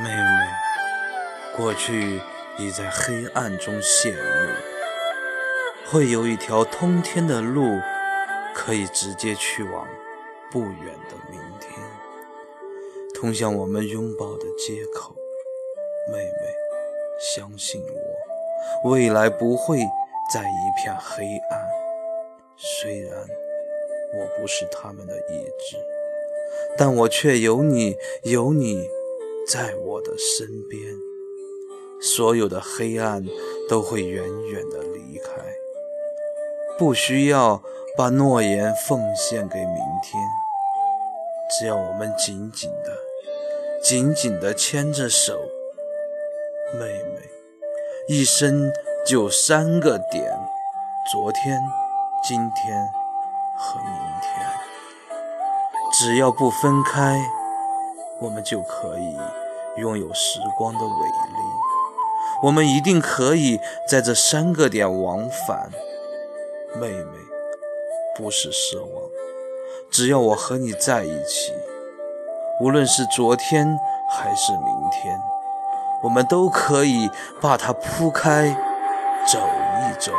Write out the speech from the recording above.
妹妹过去已在黑暗中陷入，会有一条通天的路，可以直接去往不远的明天，通向我们拥抱的街口。妹妹，相信我，未来不会在一片黑暗。虽然我不是他们的意志，但我却有你，有你在我的身边。所有的黑暗都会远远的离开，不需要把诺言奉献给明天，只要我们紧紧的、紧紧的牵着手。妹妹，一生就三个点：昨天、今天和明天。只要不分开，我们就可以拥有时光的伟力。我们一定可以在这三个点往返。妹妹，不是奢望，只要我和你在一起，无论是昨天还是明天。我们都可以把它铺开，走一走。